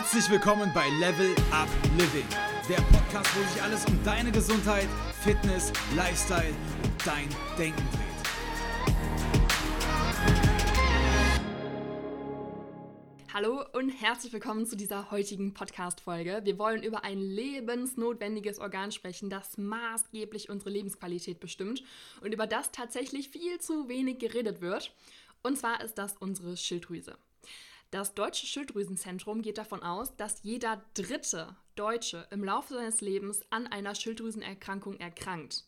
Herzlich willkommen bei Level Up Living, der Podcast, wo sich alles um deine Gesundheit, Fitness, Lifestyle und dein Denken dreht. Hallo und herzlich willkommen zu dieser heutigen Podcast-Folge. Wir wollen über ein lebensnotwendiges Organ sprechen, das maßgeblich unsere Lebensqualität bestimmt und über das tatsächlich viel zu wenig geredet wird. Und zwar ist das unsere Schilddrüse. Das Deutsche Schilddrüsenzentrum geht davon aus, dass jeder dritte Deutsche im Laufe seines Lebens an einer Schilddrüsenerkrankung erkrankt.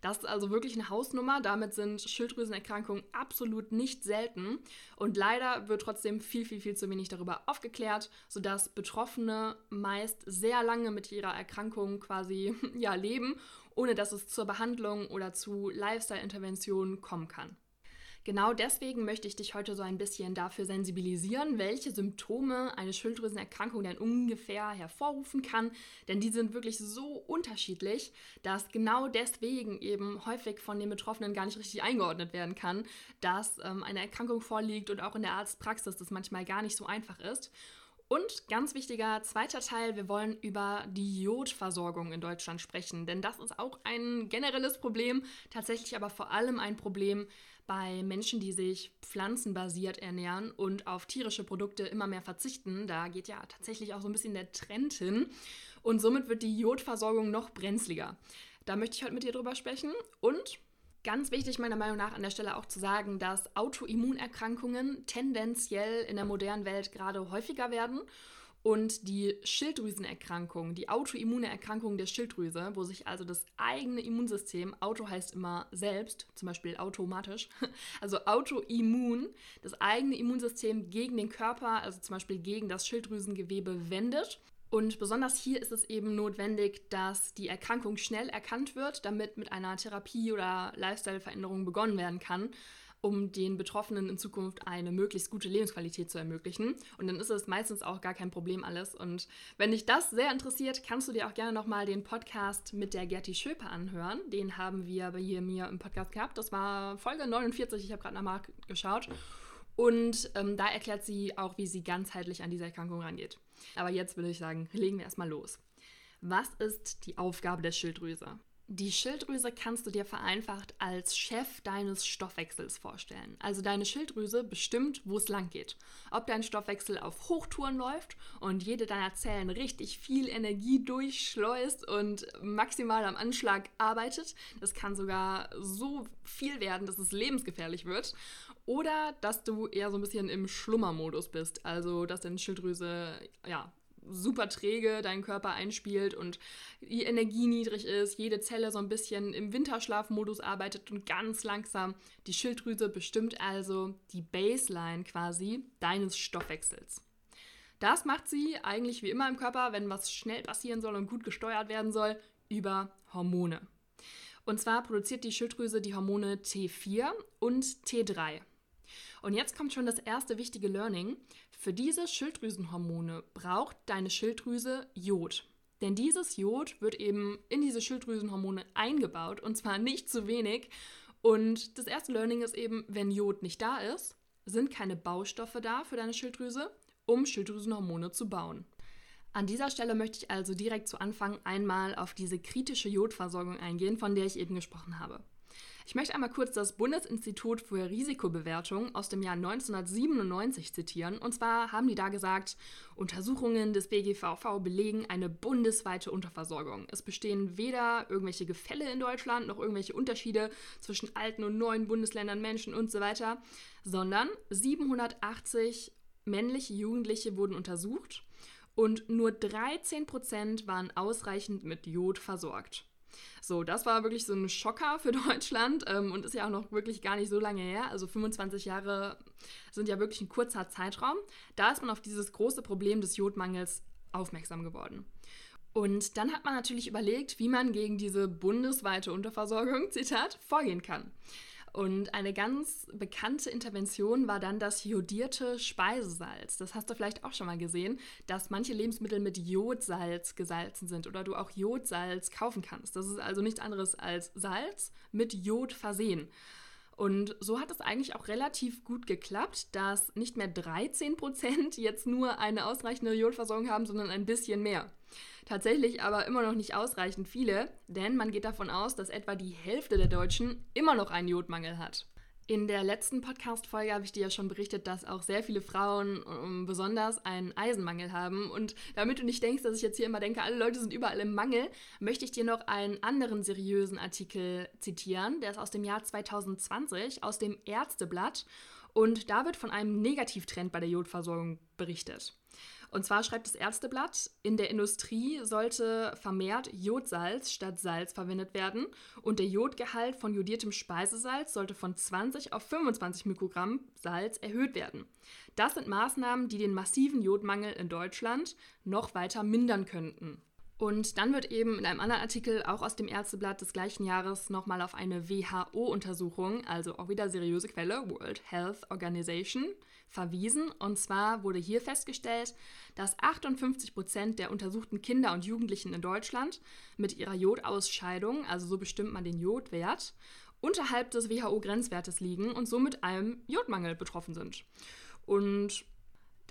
Das ist also wirklich eine Hausnummer. Damit sind Schilddrüsenerkrankungen absolut nicht selten. Und leider wird trotzdem viel, viel, viel zu wenig darüber aufgeklärt, sodass Betroffene meist sehr lange mit ihrer Erkrankung quasi ja, leben, ohne dass es zur Behandlung oder zu Lifestyle-Interventionen kommen kann. Genau deswegen möchte ich dich heute so ein bisschen dafür sensibilisieren, welche Symptome eine Schilddrüsenerkrankung denn ungefähr hervorrufen kann. Denn die sind wirklich so unterschiedlich, dass genau deswegen eben häufig von den Betroffenen gar nicht richtig eingeordnet werden kann, dass ähm, eine Erkrankung vorliegt und auch in der Arztpraxis das manchmal gar nicht so einfach ist. Und ganz wichtiger zweiter Teil, wir wollen über die Jodversorgung in Deutschland sprechen, denn das ist auch ein generelles Problem, tatsächlich aber vor allem ein Problem bei Menschen, die sich pflanzenbasiert ernähren und auf tierische Produkte immer mehr verzichten. Da geht ja tatsächlich auch so ein bisschen der Trend hin und somit wird die Jodversorgung noch brenzliger. Da möchte ich heute mit dir drüber sprechen und Ganz wichtig meiner Meinung nach an der Stelle auch zu sagen, dass Autoimmunerkrankungen tendenziell in der modernen Welt gerade häufiger werden. Und die Schilddrüsenerkrankung, die autoimmune Erkrankung der Schilddrüse, wo sich also das eigene Immunsystem, Auto heißt immer selbst, zum Beispiel automatisch, also autoimmun, das eigene Immunsystem gegen den Körper, also zum Beispiel gegen das Schilddrüsengewebe wendet und besonders hier ist es eben notwendig, dass die Erkrankung schnell erkannt wird, damit mit einer Therapie oder Lifestyle-Veränderung begonnen werden kann, um den Betroffenen in Zukunft eine möglichst gute Lebensqualität zu ermöglichen. Und dann ist es meistens auch gar kein Problem alles. Und wenn dich das sehr interessiert, kannst du dir auch gerne nochmal den Podcast mit der Gerti Schöpe anhören. Den haben wir bei hier mir im Podcast gehabt. Das war Folge 49, ich habe gerade nochmal geschaut. Und ähm, da erklärt sie auch, wie sie ganzheitlich an diese Erkrankung rangeht. Aber jetzt würde ich sagen, legen wir erstmal los. Was ist die Aufgabe der Schilddrüse? Die Schilddrüse kannst du dir vereinfacht als Chef deines Stoffwechsels vorstellen. Also deine Schilddrüse bestimmt, wo es lang geht. Ob dein Stoffwechsel auf Hochtouren läuft und jede deiner Zellen richtig viel Energie durchschleust und maximal am Anschlag arbeitet. Das kann sogar so viel werden, dass es lebensgefährlich wird. Oder dass du eher so ein bisschen im Schlummermodus bist. Also dass deine Schilddrüse ja super träge deinen Körper einspielt und die Energie niedrig ist, jede Zelle so ein bisschen im Winterschlafmodus arbeitet und ganz langsam. Die Schilddrüse bestimmt also die Baseline quasi deines Stoffwechsels. Das macht sie eigentlich wie immer im Körper, wenn was schnell passieren soll und gut gesteuert werden soll, über Hormone. Und zwar produziert die Schilddrüse die Hormone T4 und T3. Und jetzt kommt schon das erste wichtige Learning. Für diese Schilddrüsenhormone braucht deine Schilddrüse Jod. Denn dieses Jod wird eben in diese Schilddrüsenhormone eingebaut und zwar nicht zu wenig. Und das erste Learning ist eben, wenn Jod nicht da ist, sind keine Baustoffe da für deine Schilddrüse, um Schilddrüsenhormone zu bauen. An dieser Stelle möchte ich also direkt zu Anfang einmal auf diese kritische Jodversorgung eingehen, von der ich eben gesprochen habe. Ich möchte einmal kurz das Bundesinstitut für Risikobewertung aus dem Jahr 1997 zitieren. Und zwar haben die da gesagt, Untersuchungen des BGVV belegen eine bundesweite Unterversorgung. Es bestehen weder irgendwelche Gefälle in Deutschland noch irgendwelche Unterschiede zwischen alten und neuen Bundesländern, Menschen und so weiter, sondern 780 männliche Jugendliche wurden untersucht und nur 13 Prozent waren ausreichend mit Jod versorgt. So, das war wirklich so ein Schocker für Deutschland ähm, und ist ja auch noch wirklich gar nicht so lange her. Also 25 Jahre sind ja wirklich ein kurzer Zeitraum. Da ist man auf dieses große Problem des Jodmangels aufmerksam geworden. Und dann hat man natürlich überlegt, wie man gegen diese bundesweite Unterversorgung, Zitat, vorgehen kann. Und eine ganz bekannte Intervention war dann das jodierte Speisesalz. Das hast du vielleicht auch schon mal gesehen, dass manche Lebensmittel mit Jodsalz gesalzen sind oder du auch Jodsalz kaufen kannst. Das ist also nichts anderes als Salz mit Jod versehen. Und so hat es eigentlich auch relativ gut geklappt, dass nicht mehr 13 Prozent jetzt nur eine ausreichende Jodversorgung haben, sondern ein bisschen mehr. Tatsächlich aber immer noch nicht ausreichend viele, denn man geht davon aus, dass etwa die Hälfte der Deutschen immer noch einen Jodmangel hat. In der letzten Podcast-Folge habe ich dir ja schon berichtet, dass auch sehr viele Frauen um, besonders einen Eisenmangel haben. Und damit du nicht denkst, dass ich jetzt hier immer denke, alle Leute sind überall im Mangel, möchte ich dir noch einen anderen seriösen Artikel zitieren. Der ist aus dem Jahr 2020, aus dem Ärzteblatt. Und da wird von einem Negativtrend bei der Jodversorgung berichtet. Und zwar schreibt das Ärzteblatt, in der Industrie sollte vermehrt Jodsalz statt Salz verwendet werden und der Jodgehalt von jodiertem Speisesalz sollte von 20 auf 25 Mikrogramm Salz erhöht werden. Das sind Maßnahmen, die den massiven Jodmangel in Deutschland noch weiter mindern könnten. Und dann wird eben in einem anderen Artikel, auch aus dem Ärzteblatt des gleichen Jahres, nochmal auf eine WHO-Untersuchung, also auch wieder seriöse Quelle, World Health Organization, verwiesen. Und zwar wurde hier festgestellt, dass 58 Prozent der untersuchten Kinder und Jugendlichen in Deutschland mit ihrer Jodausscheidung, also so bestimmt man den Jodwert, unterhalb des WHO-Grenzwertes liegen und somit einem Jodmangel betroffen sind. Und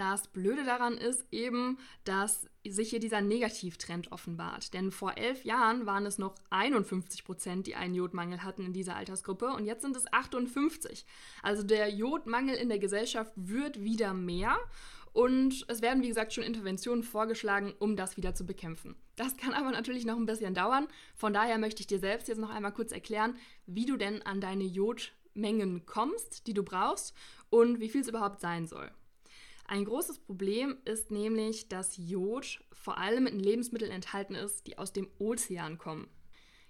das Blöde daran ist eben, dass sich hier dieser Negativtrend offenbart. Denn vor elf Jahren waren es noch 51 Prozent, die einen Jodmangel hatten in dieser Altersgruppe und jetzt sind es 58. Also der Jodmangel in der Gesellschaft wird wieder mehr und es werden, wie gesagt, schon Interventionen vorgeschlagen, um das wieder zu bekämpfen. Das kann aber natürlich noch ein bisschen dauern. Von daher möchte ich dir selbst jetzt noch einmal kurz erklären, wie du denn an deine Jodmengen kommst, die du brauchst und wie viel es überhaupt sein soll. Ein großes Problem ist nämlich, dass Jod vor allem in Lebensmitteln enthalten ist, die aus dem Ozean kommen.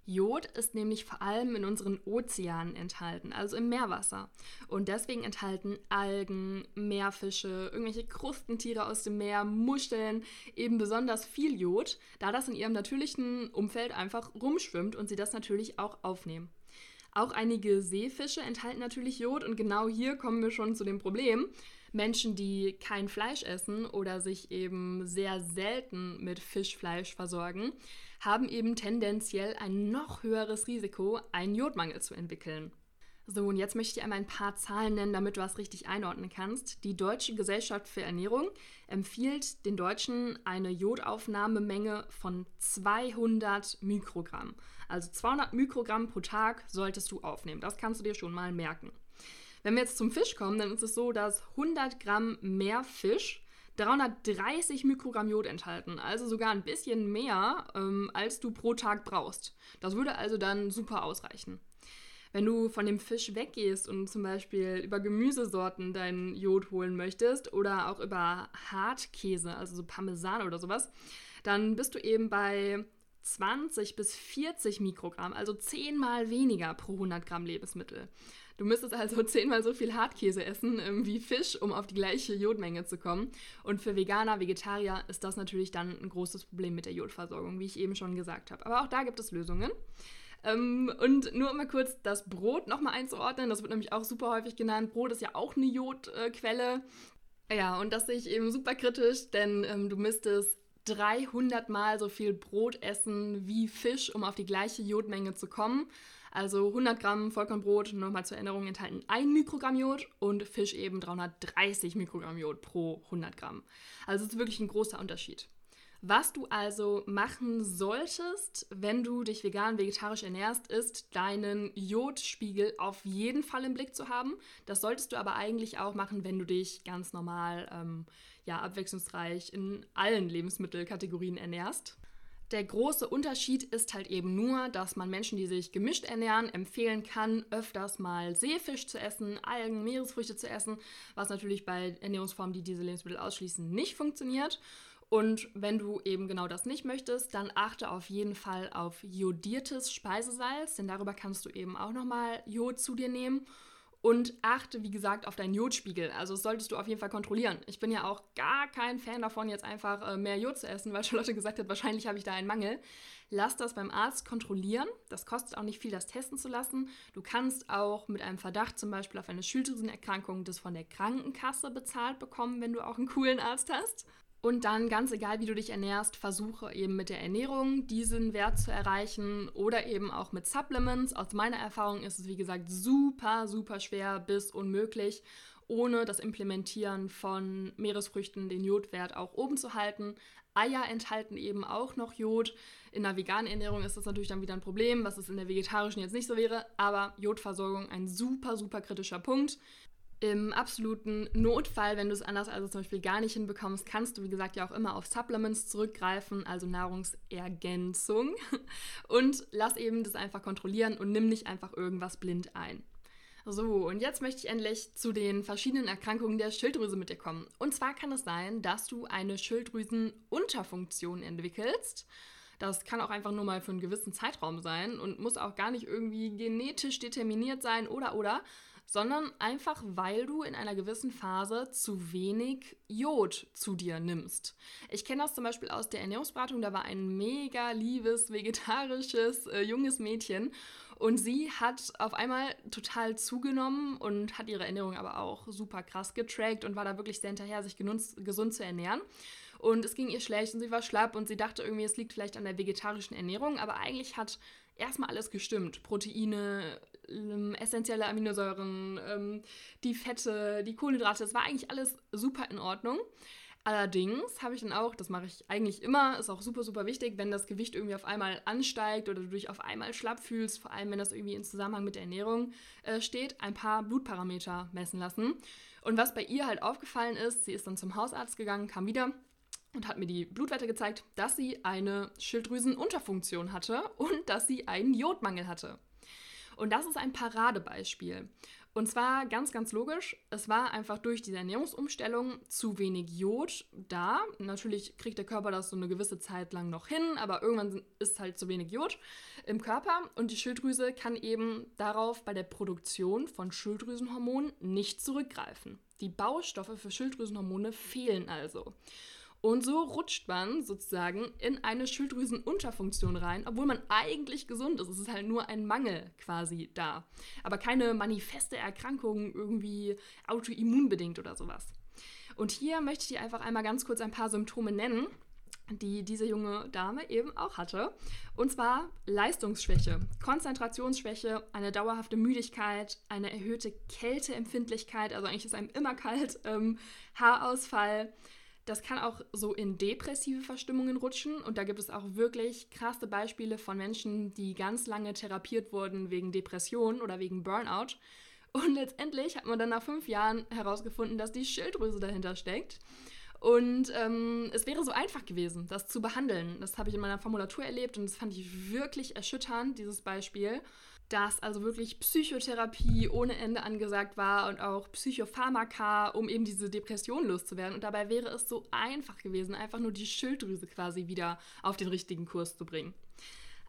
Jod ist nämlich vor allem in unseren Ozeanen enthalten, also im Meerwasser. Und deswegen enthalten Algen, Meerfische, irgendwelche Krustentiere aus dem Meer, Muscheln eben besonders viel Jod, da das in ihrem natürlichen Umfeld einfach rumschwimmt und sie das natürlich auch aufnehmen. Auch einige Seefische enthalten natürlich Jod und genau hier kommen wir schon zu dem Problem. Menschen, die kein Fleisch essen oder sich eben sehr selten mit Fischfleisch versorgen, haben eben tendenziell ein noch höheres Risiko, einen Jodmangel zu entwickeln. So, und jetzt möchte ich einmal ein paar Zahlen nennen, damit du was richtig einordnen kannst. Die Deutsche Gesellschaft für Ernährung empfiehlt den Deutschen eine Jodaufnahmemenge von 200 Mikrogramm. Also 200 Mikrogramm pro Tag solltest du aufnehmen. Das kannst du dir schon mal merken. Wenn wir jetzt zum Fisch kommen, dann ist es so, dass 100 Gramm mehr Fisch 330 Mikrogramm Jod enthalten, also sogar ein bisschen mehr, ähm, als du pro Tag brauchst. Das würde also dann super ausreichen. Wenn du von dem Fisch weggehst und zum Beispiel über Gemüsesorten dein Jod holen möchtest oder auch über Hartkäse, also so Parmesan oder sowas, dann bist du eben bei 20 bis 40 Mikrogramm, also zehnmal weniger pro 100 Gramm Lebensmittel. Du müsstest also zehnmal so viel Hartkäse essen ähm, wie Fisch, um auf die gleiche Jodmenge zu kommen. Und für Veganer, Vegetarier ist das natürlich dann ein großes Problem mit der Jodversorgung, wie ich eben schon gesagt habe. Aber auch da gibt es Lösungen. Ähm, und nur mal kurz das Brot nochmal einzuordnen, das wird nämlich auch super häufig genannt. Brot ist ja auch eine Jodquelle. Ja, und das sehe ich eben super kritisch, denn ähm, du müsstest 300 Mal so viel Brot essen wie Fisch, um auf die gleiche Jodmenge zu kommen. Also 100 Gramm Vollkornbrot, nochmal zur Erinnerung, enthalten 1 Mikrogramm Jod und Fisch eben 330 Mikrogramm Jod pro 100 Gramm. Also es ist wirklich ein großer Unterschied. Was du also machen solltest, wenn du dich vegan, vegetarisch ernährst, ist deinen Jodspiegel auf jeden Fall im Blick zu haben. Das solltest du aber eigentlich auch machen, wenn du dich ganz normal, ähm, ja, abwechslungsreich in allen Lebensmittelkategorien ernährst. Der große Unterschied ist halt eben nur, dass man Menschen, die sich gemischt ernähren, empfehlen kann, öfters mal Seefisch zu essen, Algen, Meeresfrüchte zu essen, was natürlich bei Ernährungsformen, die diese Lebensmittel ausschließen, nicht funktioniert. Und wenn du eben genau das nicht möchtest, dann achte auf jeden Fall auf jodiertes Speisesalz, denn darüber kannst du eben auch nochmal Jod zu dir nehmen. Und achte, wie gesagt, auf deinen Jodspiegel. Also das solltest du auf jeden Fall kontrollieren. Ich bin ja auch gar kein Fan davon, jetzt einfach äh, mehr Jod zu essen, weil Charlotte gesagt hat, wahrscheinlich habe ich da einen Mangel. Lass das beim Arzt kontrollieren. Das kostet auch nicht viel, das testen zu lassen. Du kannst auch mit einem Verdacht zum Beispiel auf eine Schilddrüsenerkrankung das von der Krankenkasse bezahlt bekommen, wenn du auch einen coolen Arzt hast. Und dann, ganz egal, wie du dich ernährst, versuche eben mit der Ernährung diesen Wert zu erreichen oder eben auch mit Supplements. Aus meiner Erfahrung ist es, wie gesagt, super, super schwer bis unmöglich, ohne das Implementieren von Meeresfrüchten den Jodwert auch oben zu halten. Eier enthalten eben auch noch Jod. In der veganen Ernährung ist das natürlich dann wieder ein Problem, was es in der vegetarischen jetzt nicht so wäre. Aber Jodversorgung ein super, super kritischer Punkt. Im absoluten Notfall, wenn du es anders also zum Beispiel gar nicht hinbekommst, kannst du, wie gesagt, ja auch immer auf Supplements zurückgreifen, also Nahrungsergänzung. Und lass eben das einfach kontrollieren und nimm nicht einfach irgendwas blind ein. So, und jetzt möchte ich endlich zu den verschiedenen Erkrankungen der Schilddrüse mit dir kommen. Und zwar kann es sein, dass du eine Schilddrüsenunterfunktion entwickelst. Das kann auch einfach nur mal für einen gewissen Zeitraum sein und muss auch gar nicht irgendwie genetisch determiniert sein oder oder, sondern einfach weil du in einer gewissen Phase zu wenig Jod zu dir nimmst. Ich kenne das zum Beispiel aus der Ernährungsberatung, da war ein mega liebes, vegetarisches, äh, junges Mädchen und sie hat auf einmal total zugenommen und hat ihre Ernährung aber auch super krass getrackt und war da wirklich sehr hinterher, sich gesund zu ernähren. Und es ging ihr schlecht und sie war schlapp und sie dachte irgendwie, es liegt vielleicht an der vegetarischen Ernährung, aber eigentlich hat erstmal alles gestimmt. Proteine, ähm, essentielle Aminosäuren, ähm, die Fette, die Kohlenhydrate, es war eigentlich alles super in Ordnung. Allerdings habe ich dann auch, das mache ich eigentlich immer, ist auch super, super wichtig, wenn das Gewicht irgendwie auf einmal ansteigt oder du dich auf einmal schlapp fühlst, vor allem wenn das irgendwie in Zusammenhang mit der Ernährung äh, steht, ein paar Blutparameter messen lassen. Und was bei ihr halt aufgefallen ist, sie ist dann zum Hausarzt gegangen, kam wieder und hat mir die Blutwerte gezeigt, dass sie eine Schilddrüsenunterfunktion hatte und dass sie einen Jodmangel hatte. Und das ist ein Paradebeispiel. Und zwar ganz, ganz logisch, es war einfach durch diese Ernährungsumstellung zu wenig Jod da. Natürlich kriegt der Körper das so eine gewisse Zeit lang noch hin, aber irgendwann ist halt zu wenig Jod im Körper und die Schilddrüse kann eben darauf bei der Produktion von Schilddrüsenhormonen nicht zurückgreifen. Die Baustoffe für Schilddrüsenhormone fehlen also. Und so rutscht man sozusagen in eine Schilddrüsenunterfunktion rein, obwohl man eigentlich gesund ist. Es ist halt nur ein Mangel quasi da. Aber keine manifeste Erkrankung irgendwie autoimmunbedingt oder sowas. Und hier möchte ich dir einfach einmal ganz kurz ein paar Symptome nennen, die diese junge Dame eben auch hatte. Und zwar Leistungsschwäche, Konzentrationsschwäche, eine dauerhafte Müdigkeit, eine erhöhte Kälteempfindlichkeit, also eigentlich ist einem immer kalt, ähm, Haarausfall, das kann auch so in depressive Verstimmungen rutschen und da gibt es auch wirklich krasse Beispiele von Menschen, die ganz lange therapiert wurden wegen Depression oder wegen Burnout. Und letztendlich hat man dann nach fünf Jahren herausgefunden, dass die Schilddrüse dahinter steckt. Und ähm, es wäre so einfach gewesen, das zu behandeln. Das habe ich in meiner Formulatur erlebt und das fand ich wirklich erschütternd, dieses Beispiel dass also wirklich Psychotherapie ohne Ende angesagt war und auch Psychopharmaka, um eben diese Depression loszuwerden. Und dabei wäre es so einfach gewesen, einfach nur die Schilddrüse quasi wieder auf den richtigen Kurs zu bringen.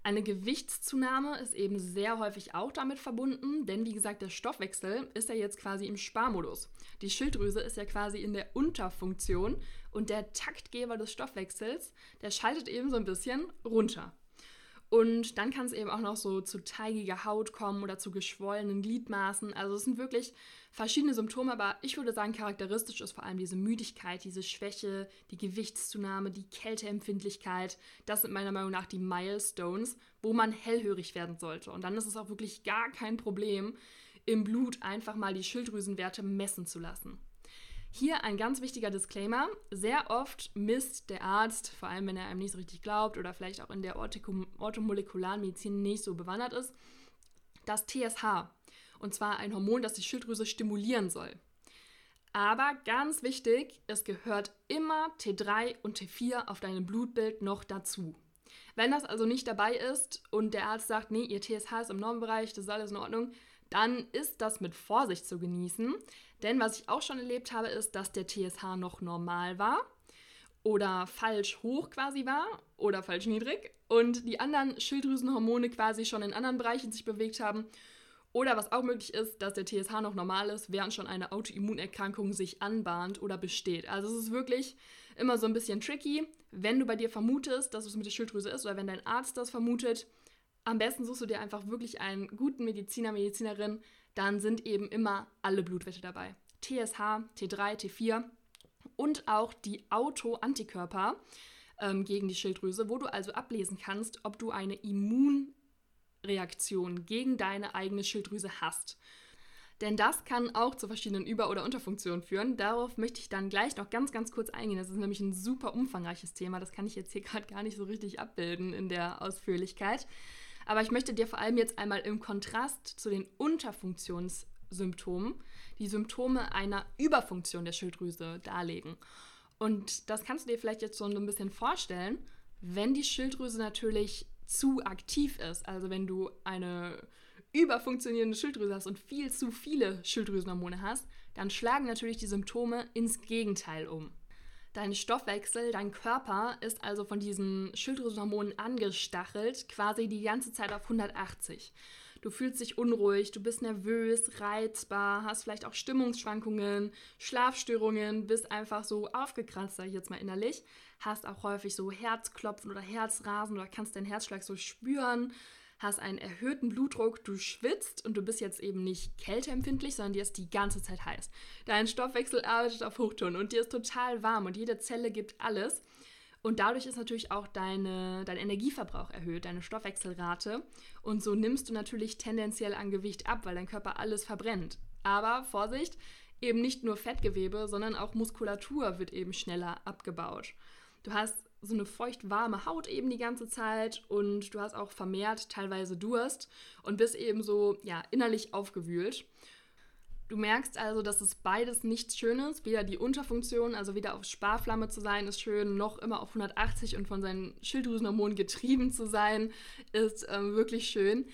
Eine Gewichtszunahme ist eben sehr häufig auch damit verbunden, denn wie gesagt, der Stoffwechsel ist ja jetzt quasi im Sparmodus. Die Schilddrüse ist ja quasi in der Unterfunktion und der Taktgeber des Stoffwechsels, der schaltet eben so ein bisschen runter. Und dann kann es eben auch noch so zu teigiger Haut kommen oder zu geschwollenen Gliedmaßen. Also es sind wirklich verschiedene Symptome, aber ich würde sagen, charakteristisch ist vor allem diese Müdigkeit, diese Schwäche, die Gewichtszunahme, die Kälteempfindlichkeit. Das sind meiner Meinung nach die Milestones, wo man hellhörig werden sollte. Und dann ist es auch wirklich gar kein Problem, im Blut einfach mal die Schilddrüsenwerte messen zu lassen. Hier ein ganz wichtiger Disclaimer. Sehr oft misst der Arzt, vor allem wenn er einem nicht so richtig glaubt oder vielleicht auch in der orthomolekularen Medizin nicht so bewandert ist, das TSH. Und zwar ein Hormon, das die Schilddrüse stimulieren soll. Aber ganz wichtig, es gehört immer T3 und T4 auf deinem Blutbild noch dazu. Wenn das also nicht dabei ist und der Arzt sagt, nee, ihr TSH ist im Normbereich, das ist alles in Ordnung, dann ist das mit Vorsicht zu genießen. Denn was ich auch schon erlebt habe, ist, dass der TSH noch normal war oder falsch hoch quasi war oder falsch niedrig und die anderen Schilddrüsenhormone quasi schon in anderen Bereichen sich bewegt haben. Oder was auch möglich ist, dass der TSH noch normal ist, während schon eine Autoimmunerkrankung sich anbahnt oder besteht. Also es ist wirklich immer so ein bisschen tricky. Wenn du bei dir vermutest, dass es mit der Schilddrüse ist oder wenn dein Arzt das vermutet, am besten suchst du dir einfach wirklich einen guten Mediziner, Medizinerin, dann sind eben immer alle Blutwerte dabei. TSH, T3, T4 und auch die Autoantikörper ähm, gegen die Schilddrüse, wo du also ablesen kannst, ob du eine Immunreaktion gegen deine eigene Schilddrüse hast. Denn das kann auch zu verschiedenen Über- oder Unterfunktionen führen. Darauf möchte ich dann gleich noch ganz, ganz kurz eingehen. Das ist nämlich ein super umfangreiches Thema. Das kann ich jetzt hier gerade gar nicht so richtig abbilden in der Ausführlichkeit. Aber ich möchte dir vor allem jetzt einmal im Kontrast zu den Unterfunktionssymptomen die Symptome einer Überfunktion der Schilddrüse darlegen. Und das kannst du dir vielleicht jetzt so ein bisschen vorstellen, wenn die Schilddrüse natürlich zu aktiv ist, also wenn du eine überfunktionierende Schilddrüse hast und viel zu viele Schilddrüsenhormone hast, dann schlagen natürlich die Symptome ins Gegenteil um. Dein Stoffwechsel, dein Körper ist also von diesen Schilddrüsenhormonen angestachelt, quasi die ganze Zeit auf 180. Du fühlst dich unruhig, du bist nervös, reizbar, hast vielleicht auch Stimmungsschwankungen, Schlafstörungen, bist einfach so aufgekratzt, sag ich jetzt mal innerlich, hast auch häufig so Herzklopfen oder Herzrasen oder kannst deinen Herzschlag so spüren, hast einen erhöhten Blutdruck, du schwitzt und du bist jetzt eben nicht kälteempfindlich, sondern dir ist die ganze Zeit heiß. Dein Stoffwechsel arbeitet auf Hochtouren und dir ist total warm und jede Zelle gibt alles. Und dadurch ist natürlich auch deine, dein Energieverbrauch erhöht, deine Stoffwechselrate. Und so nimmst du natürlich tendenziell an Gewicht ab, weil dein Körper alles verbrennt. Aber Vorsicht, eben nicht nur Fettgewebe, sondern auch Muskulatur wird eben schneller abgebaut. Du hast so eine feucht-warme Haut eben die ganze Zeit und du hast auch vermehrt teilweise Durst und bist eben so ja, innerlich aufgewühlt. Du merkst also, dass es beides nichts Schönes. Weder die Unterfunktion, also weder auf Sparflamme zu sein, ist schön, noch immer auf 180 und von seinen Schilddrüsenhormonen getrieben zu sein, ist ähm, wirklich schön.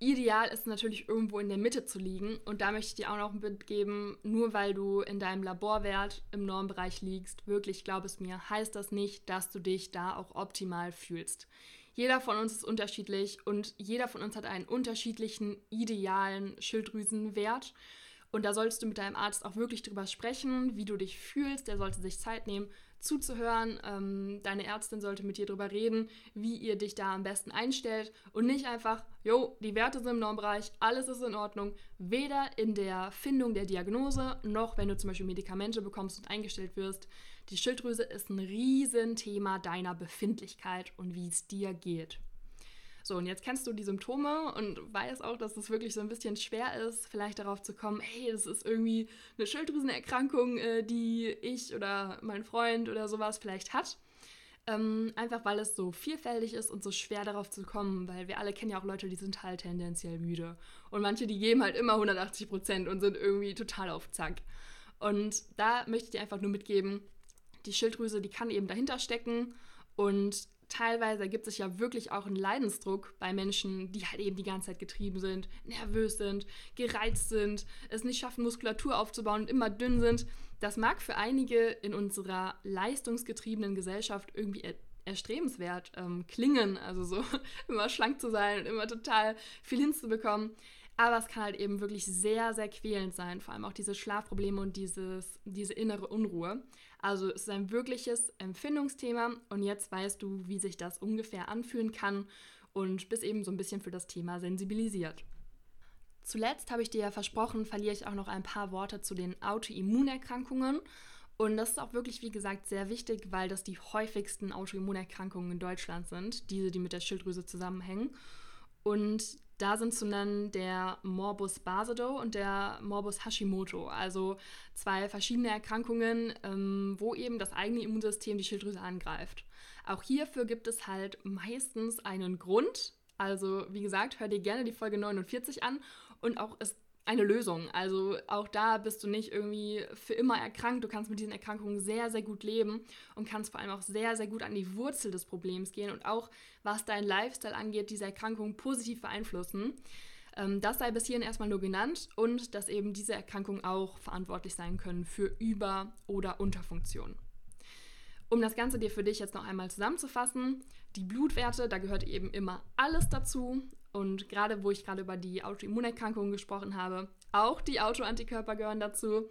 Ideal ist natürlich irgendwo in der Mitte zu liegen und da möchte ich dir auch noch mitgeben, nur weil du in deinem Laborwert im Normbereich liegst, wirklich glaub es mir, heißt das nicht, dass du dich da auch optimal fühlst. Jeder von uns ist unterschiedlich und jeder von uns hat einen unterschiedlichen idealen Schilddrüsenwert. Und da solltest du mit deinem Arzt auch wirklich drüber sprechen, wie du dich fühlst. Der sollte sich Zeit nehmen, zuzuhören. Ähm, deine Ärztin sollte mit dir drüber reden, wie ihr dich da am besten einstellt. Und nicht einfach, jo, die Werte sind im Normbereich, alles ist in Ordnung. Weder in der Findung der Diagnose, noch wenn du zum Beispiel Medikamente bekommst und eingestellt wirst. Die Schilddrüse ist ein Riesenthema deiner Befindlichkeit und wie es dir geht. So, und jetzt kennst du die Symptome und weißt auch, dass es wirklich so ein bisschen schwer ist, vielleicht darauf zu kommen, hey, das ist irgendwie eine Schilddrüsenerkrankung, äh, die ich oder mein Freund oder sowas vielleicht hat. Ähm, einfach weil es so vielfältig ist und so schwer darauf zu kommen, weil wir alle kennen ja auch Leute, die sind halt tendenziell müde. Und manche, die geben halt immer 180 Prozent und sind irgendwie total auf Zack. Und da möchte ich dir einfach nur mitgeben, die Schilddrüse, die kann eben dahinter stecken und teilweise ergibt sich ja wirklich auch ein Leidensdruck bei Menschen, die halt eben die ganze Zeit getrieben sind, nervös sind, gereizt sind, es nicht schaffen, Muskulatur aufzubauen und immer dünn sind. Das mag für einige in unserer leistungsgetriebenen Gesellschaft irgendwie er erstrebenswert ähm, klingen, also so immer schlank zu sein und immer total viel hinzubekommen. Aber es kann halt eben wirklich sehr, sehr quälend sein, vor allem auch diese Schlafprobleme und dieses, diese innere Unruhe. Also es ist ein wirkliches Empfindungsthema und jetzt weißt du, wie sich das ungefähr anfühlen kann und bist eben so ein bisschen für das Thema sensibilisiert. Zuletzt habe ich dir ja versprochen, verliere ich auch noch ein paar Worte zu den Autoimmunerkrankungen. Und das ist auch wirklich, wie gesagt, sehr wichtig, weil das die häufigsten Autoimmunerkrankungen in Deutschland sind, diese, die mit der Schilddrüse zusammenhängen. Und da sind zu nennen der Morbus Basedow und der Morbus Hashimoto, also zwei verschiedene Erkrankungen, ähm, wo eben das eigene Immunsystem die Schilddrüse angreift. Auch hierfür gibt es halt meistens einen Grund. Also wie gesagt, hör dir gerne die Folge 49 an und auch es eine Lösung. Also auch da bist du nicht irgendwie für immer erkrankt. Du kannst mit diesen Erkrankungen sehr, sehr gut leben und kannst vor allem auch sehr, sehr gut an die Wurzel des Problems gehen und auch, was dein Lifestyle angeht, diese Erkrankungen positiv beeinflussen. Ähm, das sei bis hierhin erstmal nur genannt und dass eben diese Erkrankungen auch verantwortlich sein können für Über- oder Unterfunktion. Um das Ganze dir für dich jetzt noch einmal zusammenzufassen, die Blutwerte, da gehört eben immer alles dazu. Und gerade wo ich gerade über die Autoimmunerkrankungen gesprochen habe, auch die Autoantikörper gehören dazu.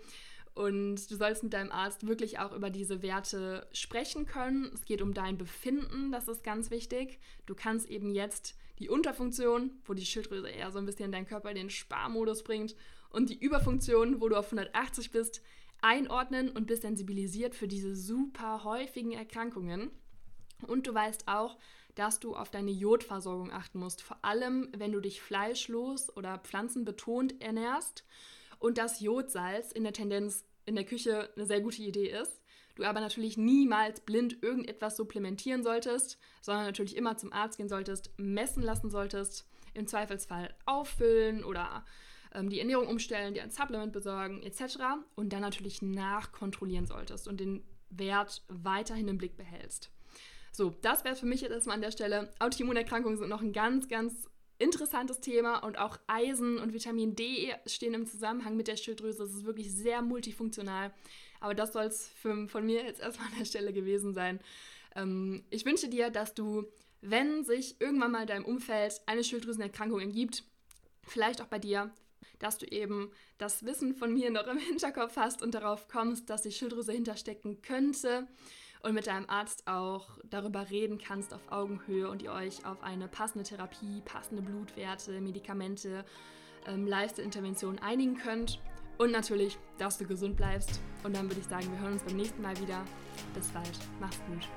Und du sollst mit deinem Arzt wirklich auch über diese Werte sprechen können. Es geht um dein Befinden, das ist ganz wichtig. Du kannst eben jetzt die Unterfunktion, wo die Schilddrüse eher so ein bisschen deinen Körper in den Sparmodus bringt, und die Überfunktion, wo du auf 180 bist, einordnen und bist sensibilisiert für diese super häufigen Erkrankungen. Und du weißt auch, dass du auf deine Jodversorgung achten musst, vor allem wenn du dich fleischlos oder pflanzenbetont ernährst und das Jodsalz in der Tendenz in der Küche eine sehr gute Idee ist. Du aber natürlich niemals blind irgendetwas supplementieren solltest, sondern natürlich immer zum Arzt gehen solltest, messen lassen solltest, im Zweifelsfall auffüllen oder ähm, die Ernährung umstellen, dir ein Supplement besorgen etc. Und dann natürlich nachkontrollieren solltest und den Wert weiterhin im Blick behältst. So, das wäre es für mich jetzt erstmal an der Stelle. Autoimmunerkrankungen sind noch ein ganz, ganz interessantes Thema und auch Eisen und Vitamin D stehen im Zusammenhang mit der Schilddrüse. Es ist wirklich sehr multifunktional. Aber das soll es von mir jetzt erstmal an der Stelle gewesen sein. Ähm, ich wünsche dir, dass du, wenn sich irgendwann mal in deinem Umfeld eine Schilddrüsenerkrankung ergibt, vielleicht auch bei dir, dass du eben das Wissen von mir noch im Hinterkopf hast und darauf kommst, dass die Schilddrüse hinterstecken könnte und mit deinem Arzt auch darüber reden kannst auf Augenhöhe und ihr euch auf eine passende Therapie, passende Blutwerte, Medikamente, ähm, Lifestyle-Interventionen einigen könnt. Und natürlich, dass du gesund bleibst. Und dann würde ich sagen, wir hören uns beim nächsten Mal wieder. Bis bald. Mach's gut.